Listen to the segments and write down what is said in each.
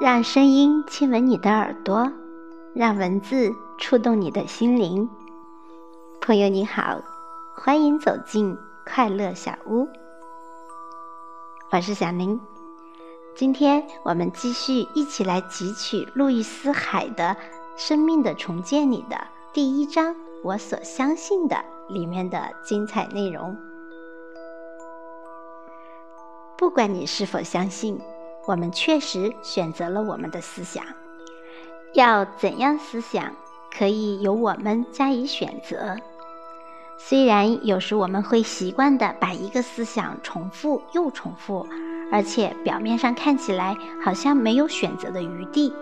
让声音亲吻你的耳朵，让文字触动你的心灵。朋友你好，欢迎走进快乐小屋，我是小林。今天我们继续一起来汲取路易斯·海的《生命的重建》里的第一章“我所相信的”里面的精彩内容。不管你是否相信，我们确实选择了我们的思想。要怎样思想，可以由我们加以选择。虽然有时我们会习惯的把一个思想重复又重复，而且表面上看起来好像没有选择的余地，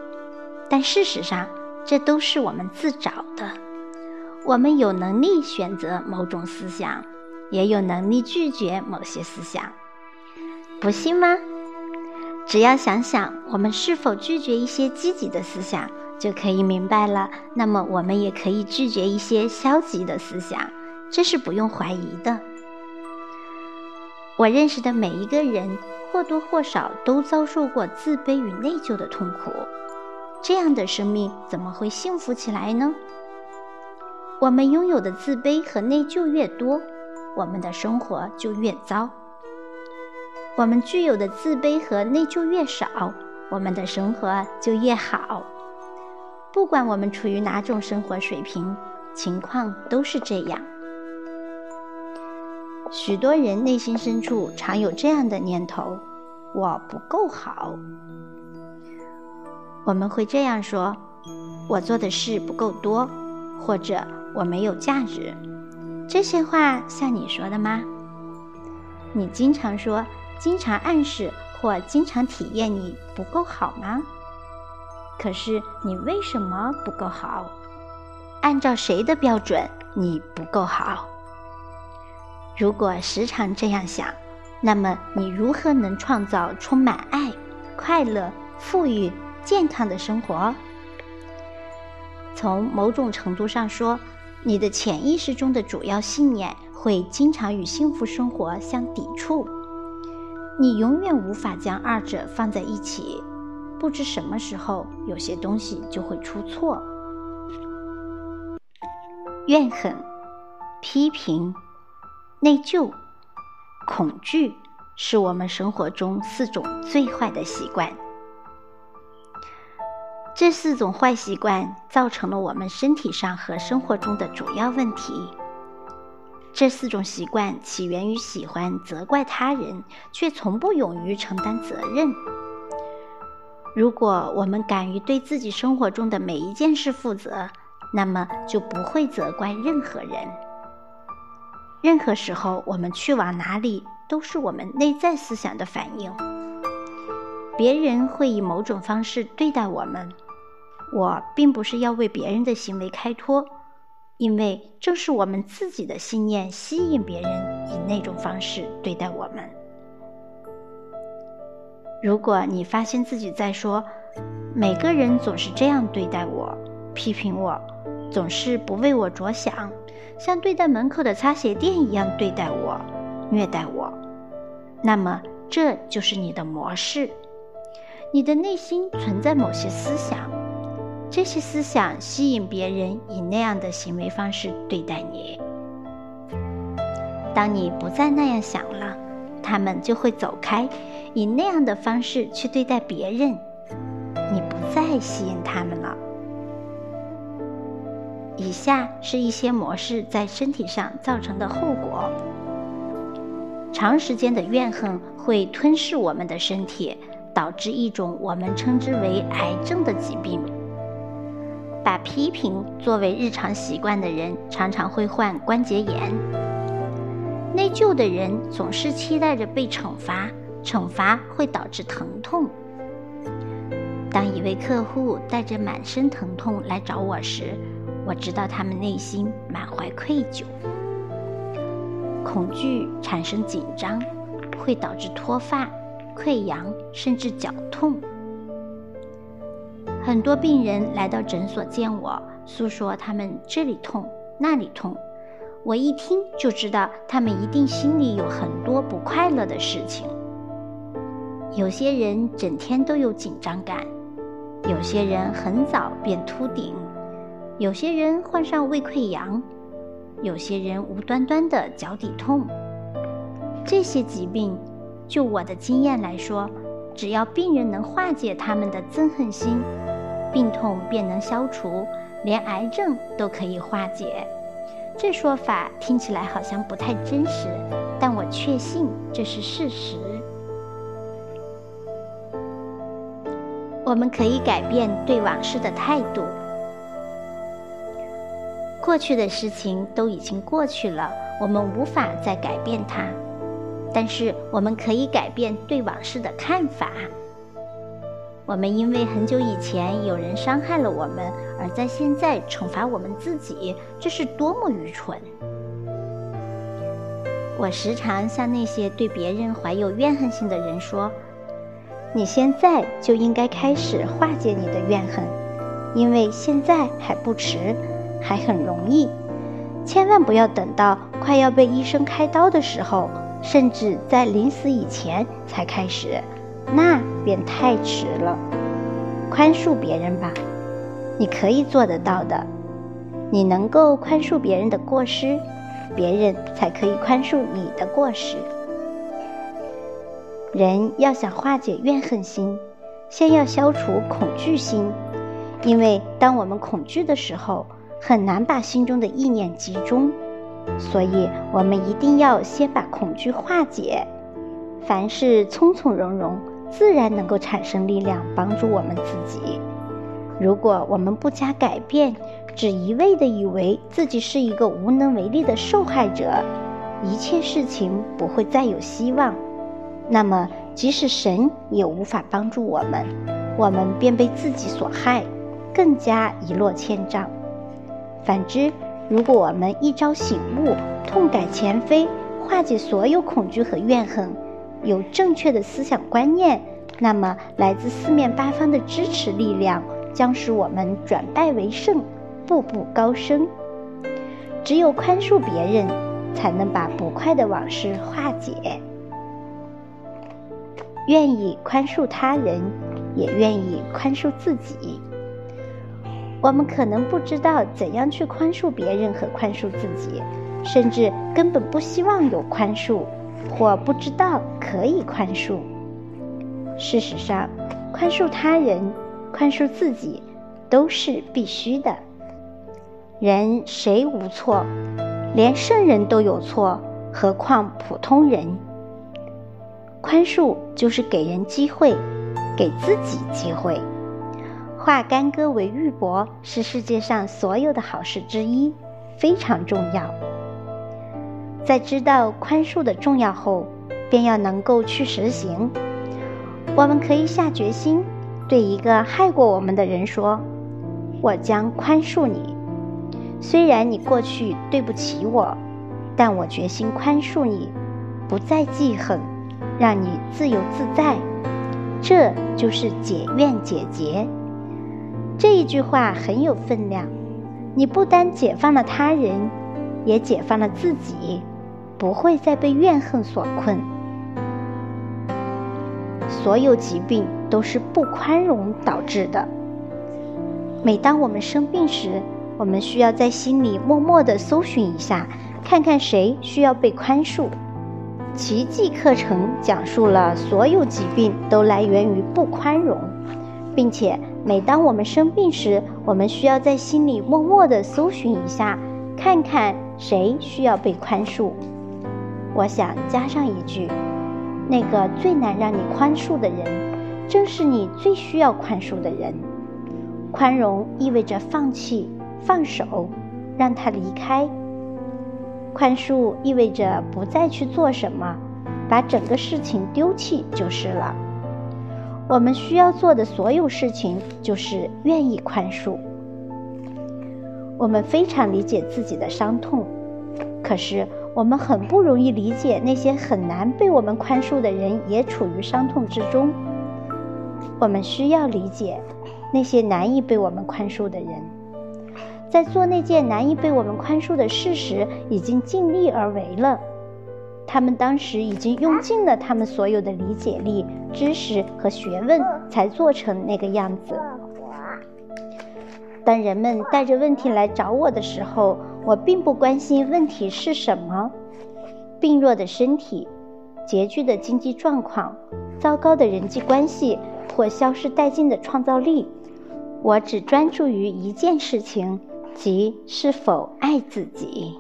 但事实上，这都是我们自找的。我们有能力选择某种思想，也有能力拒绝某些思想。不信吗？只要想想我们是否拒绝一些积极的思想，就可以明白了。那么，我们也可以拒绝一些消极的思想，这是不用怀疑的。我认识的每一个人，或多或少都遭受过自卑与内疚的痛苦。这样的生命怎么会幸福起来呢？我们拥有的自卑和内疚越多，我们的生活就越糟。我们具有的自卑和内疚越少，我们的生活就越好。不管我们处于哪种生活水平，情况都是这样。许多人内心深处常有这样的念头：“我不够好。”我们会这样说：“我做的事不够多，或者我没有价值。”这些话像你说的吗？你经常说。经常暗示或经常体验你不够好吗？可是你为什么不够好？按照谁的标准你不够好？如果时常这样想，那么你如何能创造充满爱、快乐、富裕、健康的生活？从某种程度上说，你的潜意识中的主要信念会经常与幸福生活相抵触。你永远无法将二者放在一起，不知什么时候有些东西就会出错。怨恨、批评、内疚、恐惧，是我们生活中四种最坏的习惯。这四种坏习惯造成了我们身体上和生活中的主要问题。这四种习惯起源于喜欢责怪他人，却从不勇于承担责任。如果我们敢于对自己生活中的每一件事负责，那么就不会责怪任何人。任何时候，我们去往哪里，都是我们内在思想的反应。别人会以某种方式对待我们，我并不是要为别人的行为开脱。因为正是我们自己的信念吸引别人以那种方式对待我们。如果你发现自己在说“每个人总是这样对待我，批评我，总是不为我着想，像对待门口的擦鞋店一样对待我，虐待我”，那么这就是你的模式。你的内心存在某些思想。这些思想吸引别人以那样的行为方式对待你。当你不再那样想了，他们就会走开，以那样的方式去对待别人。你不再吸引他们了。以下是一些模式在身体上造成的后果：长时间的怨恨会吞噬我们的身体，导致一种我们称之为癌症的疾病。把批评作为日常习惯的人，常常会患关节炎。内疚的人总是期待着被惩罚，惩罚会导致疼痛。当一位客户带着满身疼痛来找我时，我知道他们内心满怀愧疚。恐惧产生紧张，会导致脱发、溃疡，甚至绞痛。很多病人来到诊所见我，诉说他们这里痛那里痛。我一听就知道，他们一定心里有很多不快乐的事情。有些人整天都有紧张感，有些人很早便秃顶，有些人患上胃溃疡，有些人无端端的脚底痛。这些疾病，就我的经验来说，只要病人能化解他们的憎恨心，病痛便能消除，连癌症都可以化解。这说法听起来好像不太真实，但我确信这是事实。我们可以改变对往事的态度。过去的事情都已经过去了，我们无法再改变它。但是我们可以改变对往事的看法。我们因为很久以前有人伤害了我们，而在现在惩罚我们自己，这是多么愚蠢！我时常向那些对别人怀有怨恨心的人说：“你现在就应该开始化解你的怨恨，因为现在还不迟，还很容易。千万不要等到快要被医生开刀的时候。”甚至在临死以前才开始，那便太迟了。宽恕别人吧，你可以做得到的。你能够宽恕别人的过失，别人才可以宽恕你的过失。人要想化解怨恨心，先要消除恐惧心，因为当我们恐惧的时候，很难把心中的意念集中。所以，我们一定要先把恐惧化解。凡事从从容容，自然能够产生力量，帮助我们自己。如果我们不加改变，只一味的以为自己是一个无能为力的受害者，一切事情不会再有希望，那么即使神也无法帮助我们，我们便被自己所害，更加一落千丈。反之，如果我们一朝醒悟，痛改前非，化解所有恐惧和怨恨，有正确的思想观念，那么来自四面八方的支持力量将使我们转败为胜，步步高升。只有宽恕别人，才能把不快的往事化解。愿意宽恕他人，也愿意宽恕自己。我们可能不知道怎样去宽恕别人和宽恕自己，甚至根本不希望有宽恕，或不知道可以宽恕。事实上，宽恕他人、宽恕自己都是必须的。人谁无错？连圣人都有错，何况普通人？宽恕就是给人机会，给自己机会。化干戈为玉帛是世界上所有的好事之一，非常重要。在知道宽恕的重要后，便要能够去实行。我们可以下决心，对一个害过我们的人说：“我将宽恕你。虽然你过去对不起我，但我决心宽恕你，不再记恨，让你自由自在。”这就是解怨解结。这一句话很有分量，你不单解放了他人，也解放了自己，不会再被怨恨所困。所有疾病都是不宽容导致的。每当我们生病时，我们需要在心里默默的搜寻一下，看看谁需要被宽恕。奇迹课程讲述了所有疾病都来源于不宽容。并且，每当我们生病时，我们需要在心里默默地搜寻一下，看看谁需要被宽恕。我想加上一句：那个最难让你宽恕的人，正是你最需要宽恕的人。宽容意味着放弃、放手，让他离开；宽恕意味着不再去做什么，把整个事情丢弃就是了。我们需要做的所有事情，就是愿意宽恕。我们非常理解自己的伤痛，可是我们很不容易理解那些很难被我们宽恕的人也处于伤痛之中。我们需要理解那些难以被我们宽恕的人，在做那件难以被我们宽恕的事时，已经尽力而为了。他们当时已经用尽了他们所有的理解力、知识和学问，才做成那个样子。当人们带着问题来找我的时候，我并不关心问题是什么：病弱的身体、拮据的经济状况、糟糕的人际关系或消失殆尽的创造力。我只专注于一件事情，即是否爱自己。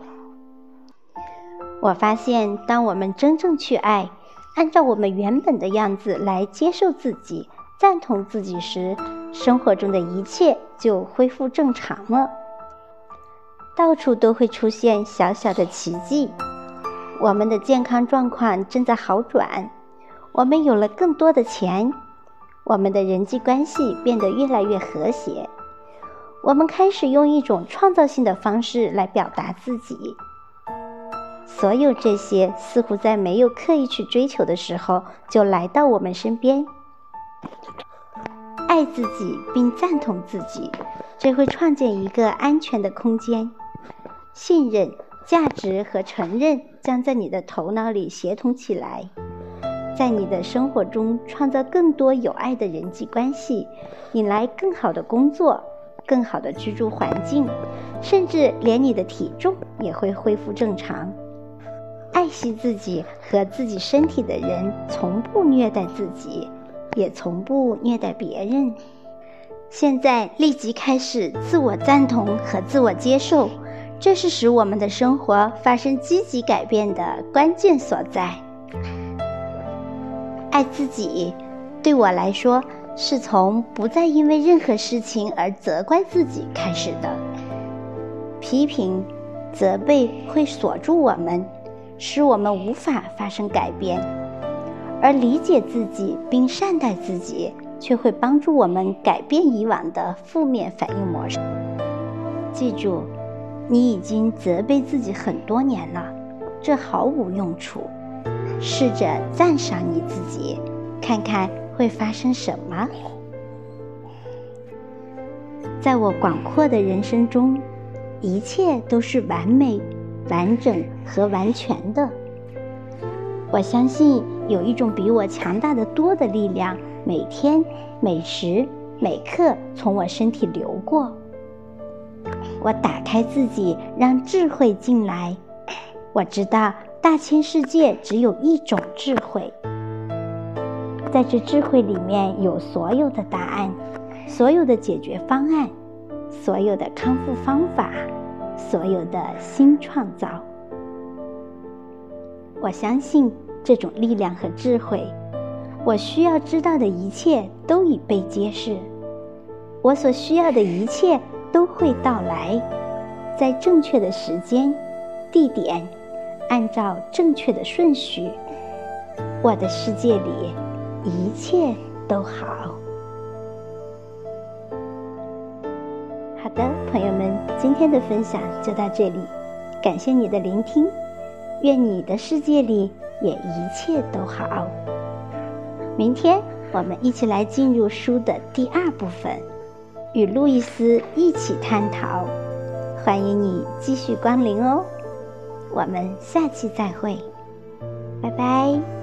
我发现，当我们真正去爱，按照我们原本的样子来接受自己、赞同自己时，生活中的一切就恢复正常了。到处都会出现小小的奇迹。我们的健康状况正在好转，我们有了更多的钱，我们的人际关系变得越来越和谐，我们开始用一种创造性的方式来表达自己。所有这些似乎在没有刻意去追求的时候就来到我们身边。爱自己并赞同自己，这会创建一个安全的空间。信任、价值和承认将在你的头脑里协同起来，在你的生活中创造更多有爱的人际关系，引来更好的工作、更好的居住环境，甚至连你的体重也会恢复正常。爱惜自己和自己身体的人，从不虐待自己，也从不虐待别人。现在立即开始自我赞同和自我接受，这是使我们的生活发生积极改变的关键所在。爱自己，对我来说，是从不再因为任何事情而责怪自己开始的。批评、责备会锁住我们。使我们无法发生改变，而理解自己并善待自己，却会帮助我们改变以往的负面反应模式。记住，你已经责备自己很多年了，这毫无用处。试着赞赏你自己，看看会发生什么。在我广阔的人生中，一切都是完美。完整和完全的，我相信有一种比我强大的多的力量，每天、每时、每刻从我身体流过。我打开自己，让智慧进来。我知道大千世界只有一种智慧，在这智慧里面有所有的答案，所有的解决方案，所有的康复方法。所有的新创造，我相信这种力量和智慧。我需要知道的一切都已被揭示，我所需要的一切都会到来，在正确的时间、地点，按照正确的顺序。我的世界里一切都好。好的，朋友们，今天的分享就到这里，感谢你的聆听，愿你的世界里也一切都好。明天我们一起来进入书的第二部分，与路易斯一起探讨，欢迎你继续光临哦，我们下期再会，拜拜。